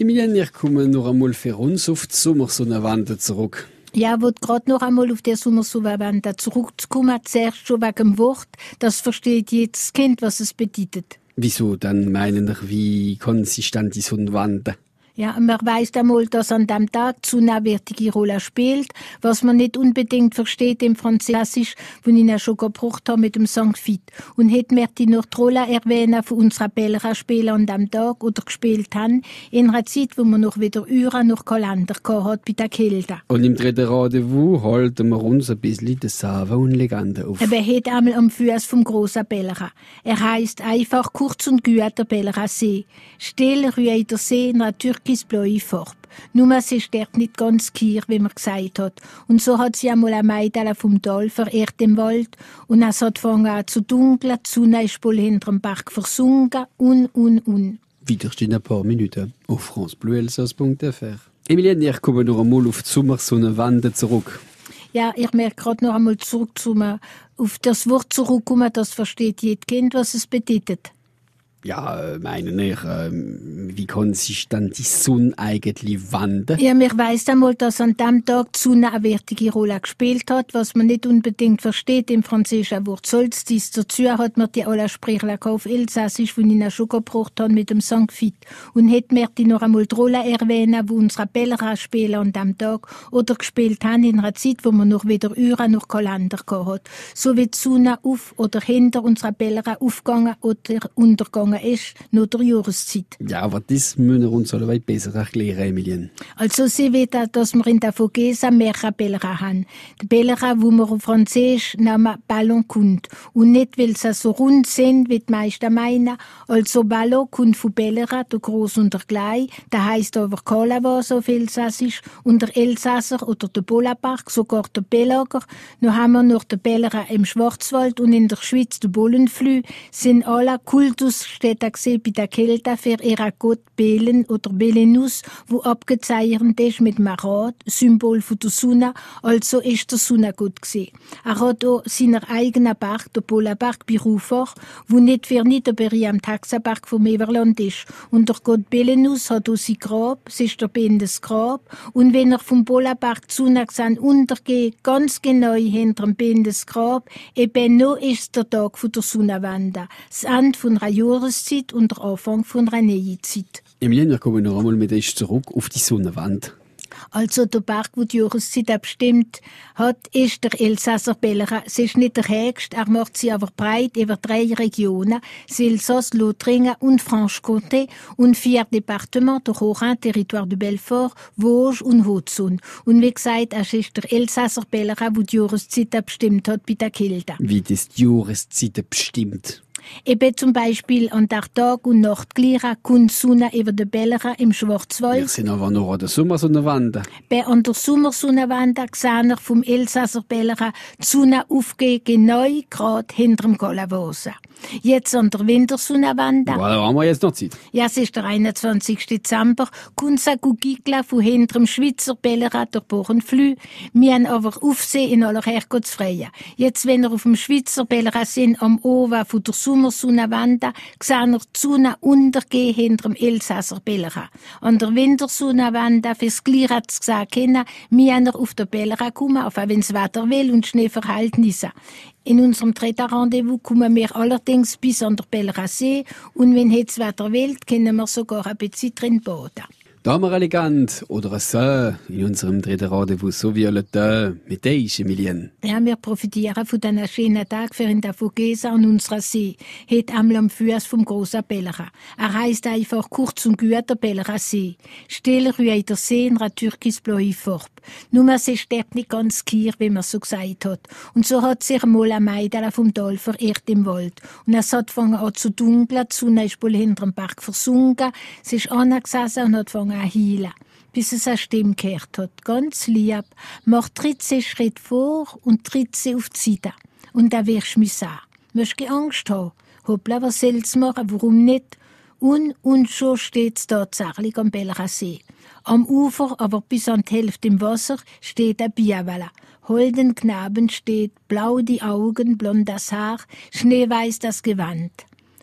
Emilian, ich komme noch einmal für uns auf die Sommersonnenwand zurück. Ja, wollte gerade noch einmal auf der Sommersonnenwand zurückzukommen, zuerst schon wegen dem Wort. Das versteht jedes Kind, was es bedeutet. Wieso dann meinen ich, wie konsistent die Sonnenwand? Ja, man weiß einmal, dass an dem Tag zu eine wichtige Rolle spielt, was man nicht unbedingt versteht im Französisch, wo ich ja schon gebraucht habe mit dem Song Fit. Und hätte mir die noch die Rolle erwähnen von unserer Belra spielen an dem Tag oder gespielt haben, in einer Zeit, wo man noch wieder Uhren noch Kalender hat bei der Kälte. Und im dritten Rendezvous halten wir uns ein bisschen die Save und Legende auf. Er hat einmal am Fuß vom großen Belra. Er heißt einfach kurz und gut der Belra See. Still ruht der See in einer türkisblaue Farbe. Nur sie ist dort nicht ganz kier, wie man gesagt hat. Und so hat sie einmal ein Mädel vom Tal verehrt im Wald. Und es hat angefangen zu dunkeln, die Sonne ist wohl hinter dem Berg versunken, un, un, un. Wieder in ein paar Minuten auf francebleuelsass.fr. Emilienne, ich komme noch einmal auf die Sommersonnenwände zurück. Ja, ich merke gerade noch einmal zurück zu mir, auf das Wort zurückkommen, das versteht jedes Kind, was es bedeutet. Ja, meine ich, wie konsistent die Sonne eigentlich wandert. Ja, mir weiss einmal, dass an dem Tag die Sonne eine wichtige Rolle gespielt hat, was man nicht unbedingt versteht im französischen Wort Solstice. Dazu hat man die alle Sprecher auf Elsassisch, die ich schon gebraucht habe mit dem Song Fit. Und hätte mir die noch einmal die Rolle erwähnen, wo unsere Bellera spielen an dem Tag oder gespielt haben in einer Zeit, wo man noch wieder Uhren noch Kalender hat. So wie die Sonne auf oder hinter unserer Bellera aufgegangen oder untergegangen gegangen ist, nur der Jahreszeit. Ja, aber das müssen wir uns alle besser erklären, Emilien. Also sie wissen, dass wir in der Vogesa mehrere Bällera haben. Die Bällera, wo man auf Französisch nennen Ballon kommt. Und nicht, weil sie so rund sind, wie die meisten meinen. Also Ballon kommt von Bällera, der Groß und der Klein. Der heisst aber Kalawasser auf Elsassisch. Und der Elsasser oder der Bolapark, sogar der Bellager. Noch haben wir noch den Bällera im Schwarzwald und in der Schweiz der Bullenflü. Sind alle Kultusstädte bei der Kälte für ihre Gott Belen oder Belenus, wo abgezeichnet ist mit Marat, Symbol von der Sonne, also ist der Sonnengott gesehen. Er hat auch seinen eigenen Berg, der Polarberg bei Rufach, wo nicht für Niederberry am Taxaberg vom Everland ist. Und der Gott Belenus hat auch sein Grab, es ist der Bendes Grab, und wenn er vom Polarberg die Sonne untergeht, ganz genau hinter dem Bendes Grab, eben noch ist der Tag von der Sonnenwende, das Ende von einer Jahres Jahreszeit und der Anfang von einer neuen. Emilien, wir kommen noch einmal mit euch zurück auf die Sonnenwand. Also der Berg, wo die Jahreszeit bestimmt hat, ist der Elsasser Bellera. Es ist nicht der höchste, er macht sie aber breit über drei Regionen, Elsass, Lothringen und Franche-Comté und vier Departements, der Haut-Rhin, Territoire de Belfort, Vosges und Haute-Saône. Und wie gesagt, es ist der Elsasser Bellera, wo die Jahreszeit bestimmt hat bei der Kälte. Wie das die Jahreszeit bestimmt? Eben zum Beispiel an der Tag- und Nachtgleiche kommt Sonne über den Bällern im Schwarzwald. Wir sind aber noch an der Sommersonnenwand. Bei an der Sommersonnenwand sehen wir vom Elsasser Bällern die Sonne aufgehen, genau gerade hinter dem Galavosa. Jetzt an der Wintersonnenwand. Ja, da haben wir jetzt noch Zeit. Ja, es ist der 21. Dezember. Kommt Gugigla von hinter dem Schweizer Bällern der Borenflü. Wir haben aber Aufsehen in aller Herrgottsfreie. Jetzt, wenn wir auf dem Schweizer Bällern sind, am Oven von der Sommersonnenwand, sehen wir die Sonne untergehen hinter dem Elsasser Bällern. An der Wintersonnenwand, fürs Gleiche es gesagt, wir haben auf der Bällern kommen, auch wenn es Wetter will und Schneeverhältnisse. In unserem dritten Rendezvous kommen wir allerdings bis an der Belrasee und wenn jetzt Wetter will, können wir sogar ein bisschen drin baden. Da haben wir elegant oder so in unserem dritten Rendezvous, so wie alle da mit euch, Emilien. Ja, wir profitieren von diesen schönen Tagen für in der Vogesa an unserer See. Heute einmal am Fuß vom großen Bellera. Er heisst einfach kurz und gut der Bellera See. Still rührt der See in einer türkisblaue Farbe. Nur es ist dort nicht ganz kier, wie man so gesagt hat. Und so hat sich einmal ein Mädel vom Tal verirrt im Wald. Und es hat fangen an zu dunkeln, die Sonne ist wohl hinter dem Berg versunken, sie ist angesessen und hat fangen an heilen bis es eine Stimme gehört hat. Ganz lieb. Mach 13 Schritt vor und 13 auf die Seite. Und dann wirst du mich sagen. Möchtest du Angst haben? Hoppla, was soll's machen? Warum nicht? Und, und schon steht's tatsächlich am Bellerer See. Am Ufer, aber bis an die Hälfte im Wasser, steht ein Biawala. Holden Knaben steht, blau die Augen, blond das Haar, schneeweiß das Gewand.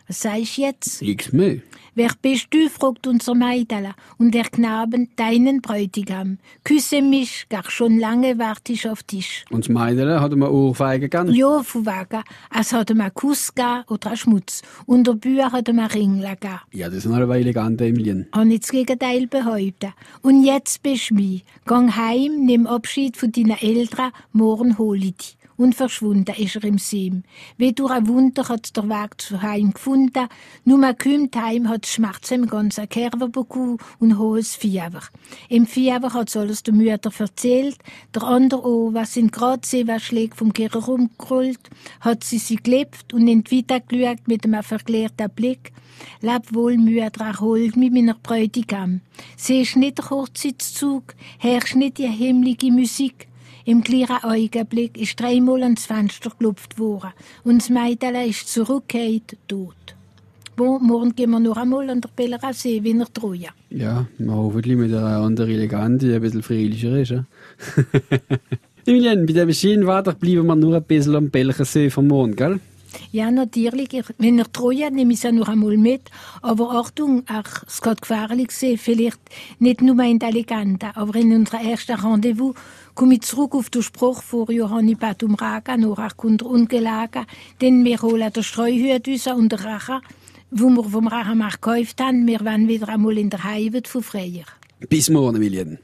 Was sagst du jetzt? Nix mehr. Wer bist du? fragt unser Meidala. Und der Knaben, deinen Bräutigam. Küsse mich, gar schon lange warte ich auf dich. Und das Meidele hat mir Ohrfeige gegeben. Ja, von wegen. Es hat ihm einen Kuss gegeben oder einen Schmutz. Und der Bühr hat ihm einen Ring gegeben. Ja, das ist noch eine Weile elegant, Emilien. Habe nicht das Gegenteil behaupten. Und jetzt bist du mich. Gang heim, nimm Abschied von deinen Eltern, morgen hole ich dich. Und verschwunden ist er im Sim. Wie durch ein Wunder hat der Weg zu heim gefunden. Nur man kommt heim, hat Schmerzen im ganzen Körper bekommen und hohes Fieber. Im Fieber hat alles der Mutter erzählt. Der andere auch, was sind gerade Seewaschläge vom Kirche rumgerollt, hat sie sie gelebt und nicht weitergeschaut mit einem verklärten Blick. Leb wohl Mühe dran holt mit meiner Bräutigam. Siehst nicht der Hochzeitszug, hörst nicht die himmlische Musik. Im gleichen Augenblick ist dreimal ans Fenster geklopft worden und das Mädchen ist zurückgekehrt, tot. Bon, morgen gehen wir noch einmal an der Bellera See, wie er treuen. Ja, hoffentlich mit einer anderen Elegant, die ein bisschen friedlicher ist. Ja? Emilien, bei der Schienenwader bleiben wir nur ein bisschen am Belchensee vom Mond, gell? Ja, natürlich. Ich, wenn er treuen, nehme ich es ja noch einmal mit. Aber Achtung, ach, es geht gefährlich sein. Vielleicht nicht nur in der Legende, aber in unserem ersten Rendezvous komme ich zurück auf den Spruch von Johanni Patum Raga, noch auch ungelegen, denn wir holen den Streuhüt raus und den Rachen, wo wir vom Rachenmarkt gekauft haben. Wir wollen wieder einmal in der Heimat von Freier. Bis morgen, Emilien.